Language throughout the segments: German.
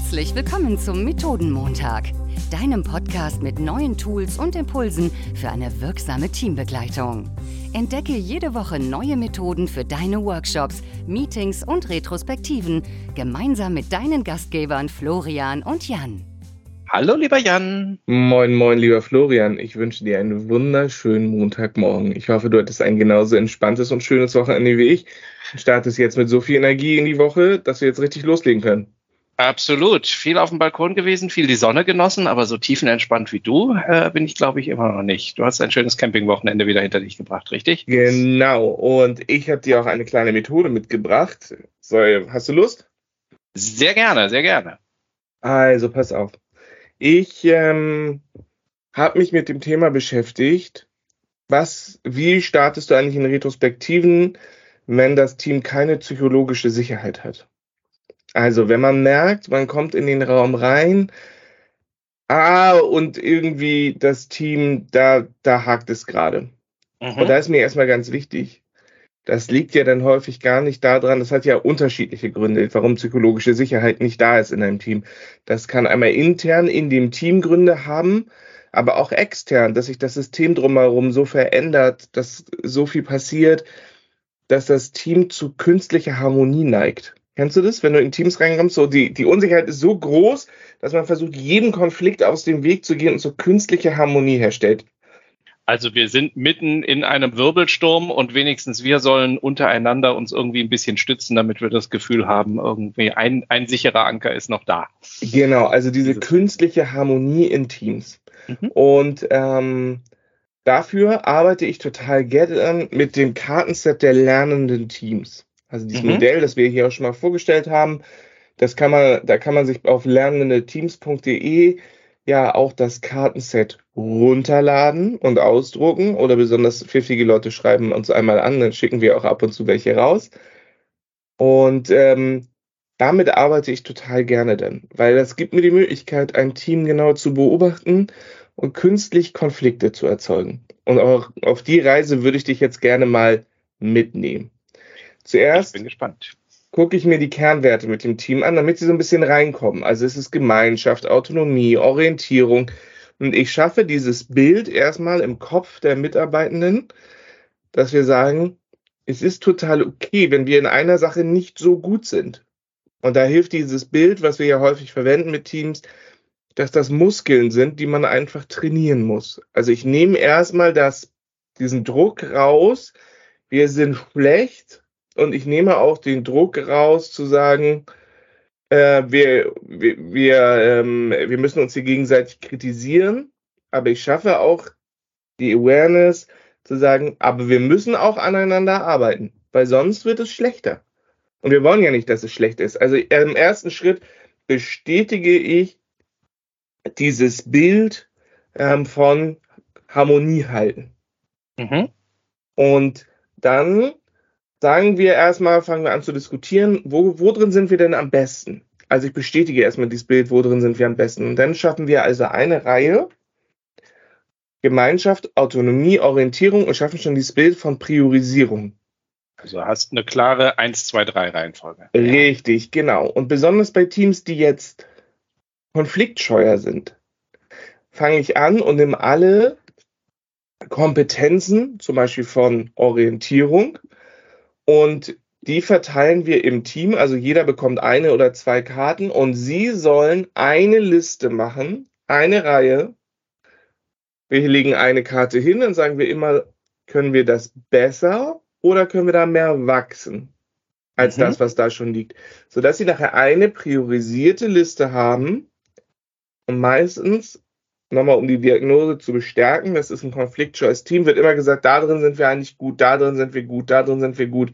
Herzlich willkommen zum Methodenmontag, deinem Podcast mit neuen Tools und Impulsen für eine wirksame Teambegleitung. Entdecke jede Woche neue Methoden für deine Workshops, Meetings und Retrospektiven gemeinsam mit deinen Gastgebern Florian und Jan. Hallo, lieber Jan. Moin, moin, lieber Florian. Ich wünsche dir einen wunderschönen Montagmorgen. Ich hoffe, du hattest ein genauso entspanntes und schönes Wochenende wie ich. Startest jetzt mit so viel Energie in die Woche, dass wir jetzt richtig loslegen können. Absolut. Viel auf dem Balkon gewesen, viel die Sonne genossen, aber so tiefenentspannt wie du äh, bin ich, glaube ich, immer noch nicht. Du hast ein schönes Campingwochenende wieder hinter dich gebracht, richtig? Genau. Und ich habe dir auch eine kleine Methode mitgebracht. So, hast du Lust? Sehr gerne, sehr gerne. Also, pass auf. Ich ähm, habe mich mit dem Thema beschäftigt. Was, wie startest du eigentlich in Retrospektiven, wenn das Team keine psychologische Sicherheit hat? Also, wenn man merkt, man kommt in den Raum rein, ah, und irgendwie das Team, da, da hakt es gerade. Mhm. Und da ist mir erstmal ganz wichtig, das liegt ja dann häufig gar nicht daran, das hat ja unterschiedliche Gründe, warum psychologische Sicherheit nicht da ist in einem Team. Das kann einmal intern in dem Team Gründe haben, aber auch extern, dass sich das System drumherum so verändert, dass so viel passiert, dass das Team zu künstlicher Harmonie neigt. Kennst du das, wenn du in Teams reinkommst? So die, die Unsicherheit ist so groß, dass man versucht, jedem Konflikt aus dem Weg zu gehen und so künstliche Harmonie herstellt. Also wir sind mitten in einem Wirbelsturm und wenigstens wir sollen untereinander uns irgendwie ein bisschen stützen, damit wir das Gefühl haben, irgendwie ein, ein sicherer Anker ist noch da. Genau, also diese künstliche Harmonie in Teams. Mhm. Und ähm, dafür arbeite ich total gerne mit dem Kartenset der lernenden Teams. Also dieses mhm. Modell, das wir hier auch schon mal vorgestellt haben, das kann man, da kann man sich auf lernendeteams.de ja auch das Kartenset runterladen und ausdrucken oder besonders pfiffige Leute schreiben uns einmal an, dann schicken wir auch ab und zu welche raus. Und ähm, damit arbeite ich total gerne dann, weil das gibt mir die Möglichkeit, ein Team genau zu beobachten und künstlich Konflikte zu erzeugen. Und auch auf die Reise würde ich dich jetzt gerne mal mitnehmen. Zuerst ich bin gespannt. gucke ich mir die Kernwerte mit dem Team an, damit sie so ein bisschen reinkommen. Also es ist Gemeinschaft, Autonomie, Orientierung. Und ich schaffe dieses Bild erstmal im Kopf der Mitarbeitenden, dass wir sagen, es ist total okay, wenn wir in einer Sache nicht so gut sind. Und da hilft dieses Bild, was wir ja häufig verwenden mit Teams, dass das Muskeln sind, die man einfach trainieren muss. Also ich nehme erstmal das, diesen Druck raus, wir sind schlecht und ich nehme auch den Druck raus zu sagen, äh, wir, wir, wir, ähm, wir müssen uns hier gegenseitig kritisieren, aber ich schaffe auch die Awareness zu sagen, aber wir müssen auch aneinander arbeiten, weil sonst wird es schlechter. Und wir wollen ja nicht, dass es schlecht ist. Also im ersten Schritt bestätige ich dieses Bild ähm, von Harmonie halten. Mhm. Und dann sagen wir erstmal, fangen wir an zu diskutieren, wo, wo drin sind wir denn am besten? Also ich bestätige erstmal dieses Bild, wo drin sind wir am besten. Und dann schaffen wir also eine Reihe Gemeinschaft, Autonomie, Orientierung und schaffen schon dieses Bild von Priorisierung. Also hast eine klare 1, 2, 3 Reihenfolge. Richtig, genau. Und besonders bei Teams, die jetzt konfliktscheuer sind, fange ich an und nehme alle Kompetenzen, zum Beispiel von Orientierung, und die verteilen wir im Team. Also jeder bekommt eine oder zwei Karten und sie sollen eine Liste machen, eine Reihe. Wir legen eine Karte hin und sagen wir immer, können wir das besser oder können wir da mehr wachsen als mhm. das, was da schon liegt. Sodass sie nachher eine priorisierte Liste haben und meistens nochmal um die Diagnose zu bestärken, das ist ein konfliktscheues Team, wird immer gesagt, da drin sind wir eigentlich gut, da drin sind wir gut, da drin sind wir gut.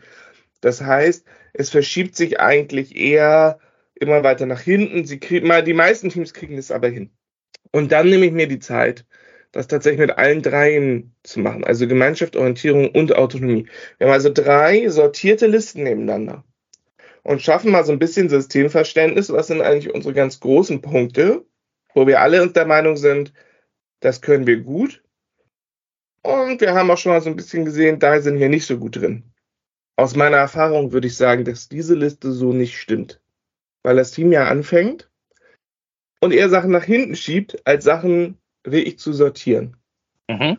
Das heißt, es verschiebt sich eigentlich eher immer weiter nach hinten. Sie kriegen mal, die meisten Teams kriegen das aber hin. Und dann nehme ich mir die Zeit, das tatsächlich mit allen dreien zu machen. Also Gemeinschaft, Orientierung und Autonomie. Wir haben also drei sortierte Listen nebeneinander und schaffen mal so ein bisschen Systemverständnis. Was sind eigentlich unsere ganz großen Punkte? Wo wir alle uns der Meinung sind, das können wir gut. Und wir haben auch schon mal so ein bisschen gesehen, da sind wir nicht so gut drin. Aus meiner Erfahrung würde ich sagen, dass diese Liste so nicht stimmt. Weil das Team ja anfängt und eher Sachen nach hinten schiebt, als Sachen wirklich zu sortieren. Mhm.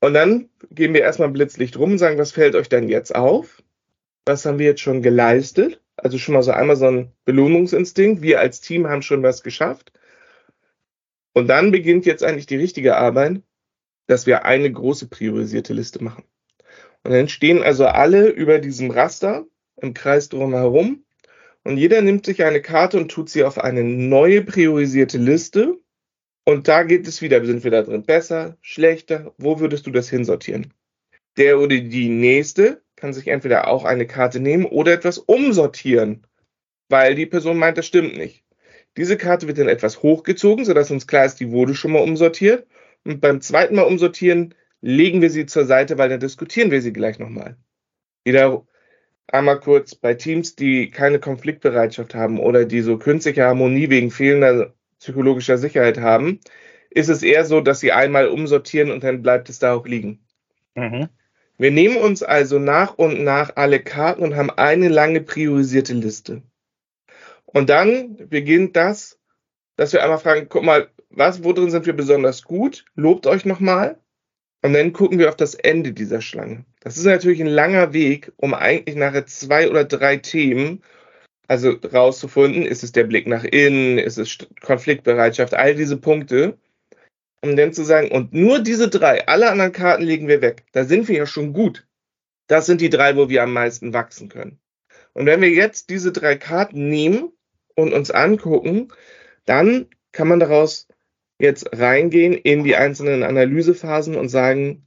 Und dann gehen wir erstmal Blitzlicht rum und sagen, was fällt euch denn jetzt auf? Was haben wir jetzt schon geleistet? Also schon mal so einmal so ein Belohnungsinstinkt. Wir als Team haben schon was geschafft. Und dann beginnt jetzt eigentlich die richtige Arbeit, dass wir eine große priorisierte Liste machen. Und dann stehen also alle über diesem Raster im Kreis drumherum und jeder nimmt sich eine Karte und tut sie auf eine neue priorisierte Liste. Und da geht es wieder, sind wir da drin besser, schlechter, wo würdest du das hinsortieren? Der oder die nächste kann sich entweder auch eine Karte nehmen oder etwas umsortieren, weil die Person meint, das stimmt nicht. Diese Karte wird dann etwas hochgezogen, sodass uns klar ist, die wurde schon mal umsortiert. Und beim zweiten Mal umsortieren legen wir sie zur Seite, weil dann diskutieren wir sie gleich nochmal. Wieder einmal kurz bei Teams, die keine Konfliktbereitschaft haben oder die so künstliche Harmonie wegen fehlender psychologischer Sicherheit haben, ist es eher so, dass sie einmal umsortieren und dann bleibt es da auch liegen. Mhm. Wir nehmen uns also nach und nach alle Karten und haben eine lange priorisierte Liste. Und dann beginnt das, dass wir einmal fragen, guck mal, was, wo drin sind wir besonders gut? Lobt euch nochmal. Und dann gucken wir auf das Ende dieser Schlange. Das ist natürlich ein langer Weg, um eigentlich nachher zwei oder drei Themen, also rauszufinden, ist es der Blick nach innen, ist es Konfliktbereitschaft, all diese Punkte, um dann zu sagen, und nur diese drei, alle anderen Karten legen wir weg. Da sind wir ja schon gut. Das sind die drei, wo wir am meisten wachsen können. Und wenn wir jetzt diese drei Karten nehmen und uns angucken, dann kann man daraus jetzt reingehen in die einzelnen Analysephasen und sagen,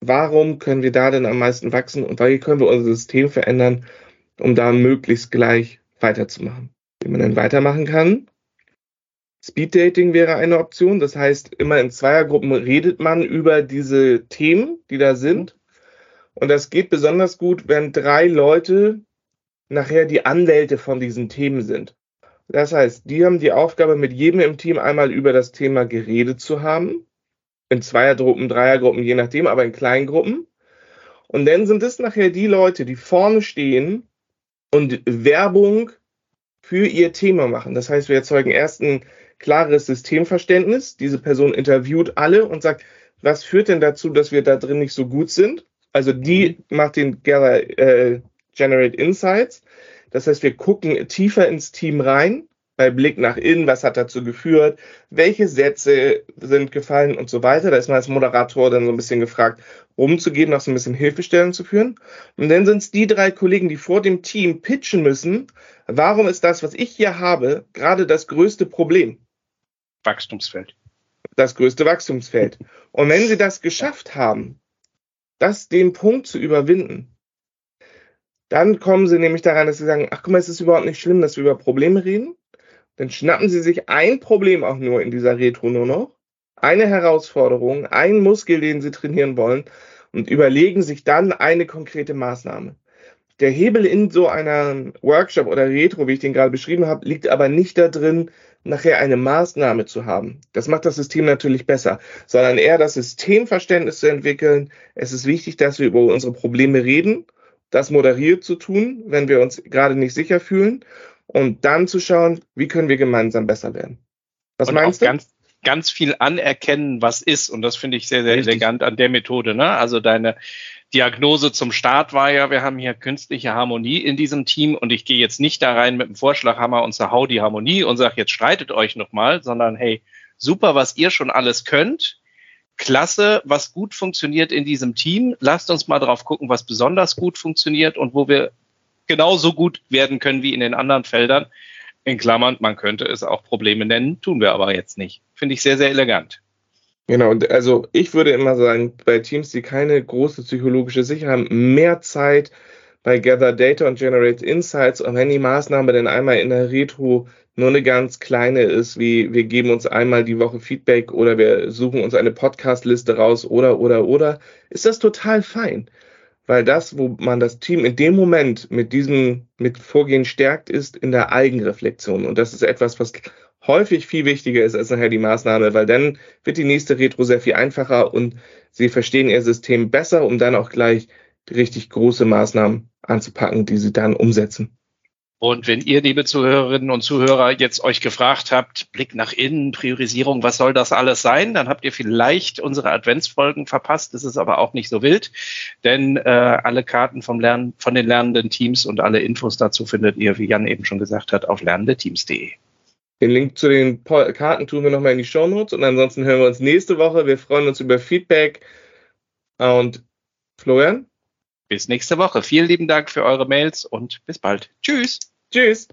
warum können wir da denn am meisten wachsen und wie können wir unser System verändern, um da möglichst gleich weiterzumachen. Wie man dann weitermachen kann. Speed Dating wäre eine Option. Das heißt, immer in Zweiergruppen redet man über diese Themen, die da sind. Und das geht besonders gut, wenn drei Leute nachher die Anwälte von diesen Themen sind. Das heißt, die haben die Aufgabe, mit jedem im Team einmal über das Thema geredet zu haben. In Zweiergruppen, Dreiergruppen, je nachdem, aber in Kleingruppen. Und dann sind es nachher die Leute, die vorne stehen und Werbung für ihr Thema machen. Das heißt, wir erzeugen erst ein klares Systemverständnis. Diese Person interviewt alle und sagt, was führt denn dazu, dass wir da drin nicht so gut sind? Also die mhm. macht den Gather, äh, Generate Insights. Das heißt, wir gucken tiefer ins Team rein, bei Blick nach innen, was hat dazu geführt, welche Sätze sind gefallen und so weiter. Da ist man als Moderator dann so ein bisschen gefragt, rumzugehen, noch so ein bisschen Hilfestellung zu führen. Und dann sind es die drei Kollegen, die vor dem Team pitchen müssen, warum ist das, was ich hier habe, gerade das größte Problem? Wachstumsfeld. Das größte Wachstumsfeld. Und wenn sie das geschafft haben, das den Punkt zu überwinden, dann kommen sie nämlich daran, dass sie sagen, ach guck mal, es ist überhaupt nicht schlimm, dass wir über Probleme reden. Dann schnappen sie sich ein Problem auch nur in dieser Retro nur noch, eine Herausforderung, einen Muskel, den sie trainieren wollen und überlegen sich dann eine konkrete Maßnahme. Der Hebel in so einer Workshop oder Retro, wie ich den gerade beschrieben habe, liegt aber nicht da drin, nachher eine Maßnahme zu haben. Das macht das System natürlich besser, sondern eher das Systemverständnis zu entwickeln. Es ist wichtig, dass wir über unsere Probleme reden das moderiert zu tun, wenn wir uns gerade nicht sicher fühlen und dann zu schauen, wie können wir gemeinsam besser werden. Was und meinst du? Ganz, ganz viel anerkennen, was ist und das finde ich sehr, sehr Richtig. elegant an der Methode. Ne? Also deine Diagnose zum Start war ja, wir haben hier künstliche Harmonie in diesem Team und ich gehe jetzt nicht da rein mit dem Vorschlaghammer und zerhau die Harmonie und sage, jetzt streitet euch nochmal, sondern hey, super, was ihr schon alles könnt klasse, was gut funktioniert in diesem Team. Lasst uns mal drauf gucken, was besonders gut funktioniert und wo wir genauso gut werden können wie in den anderen Feldern. In Klammern, man könnte es auch Probleme nennen, tun wir aber jetzt nicht. Finde ich sehr, sehr elegant. Genau, und also ich würde immer sagen, bei Teams, die keine große psychologische Sicherheit haben, mehr Zeit bei Gather Data und Generate Insights und wenn die Maßnahme dann einmal in der Retro nur eine ganz kleine ist, wie wir geben uns einmal die Woche Feedback oder wir suchen uns eine Podcast-Liste raus oder, oder, oder, ist das total fein. Weil das, wo man das Team in dem Moment mit diesem, mit Vorgehen stärkt, ist in der Eigenreflexion. Und das ist etwas, was häufig viel wichtiger ist als nachher die Maßnahme, weil dann wird die nächste Retro sehr viel einfacher und sie verstehen ihr System besser, um dann auch gleich richtig große Maßnahmen anzupacken, die sie dann umsetzen. Und wenn ihr, liebe Zuhörerinnen und Zuhörer, jetzt euch gefragt habt, Blick nach innen, Priorisierung, was soll das alles sein, dann habt ihr vielleicht unsere Adventsfolgen verpasst. Das ist aber auch nicht so wild, denn äh, alle Karten vom Lernen, von den lernenden Teams und alle Infos dazu findet ihr, wie Jan eben schon gesagt hat, auf lernendeteams.de. Den Link zu den Karten tun wir nochmal in die Show Notes und ansonsten hören wir uns nächste Woche. Wir freuen uns über Feedback und Florian? Bis nächste Woche. Vielen lieben Dank für eure Mails und bis bald. Tschüss. Tschüss.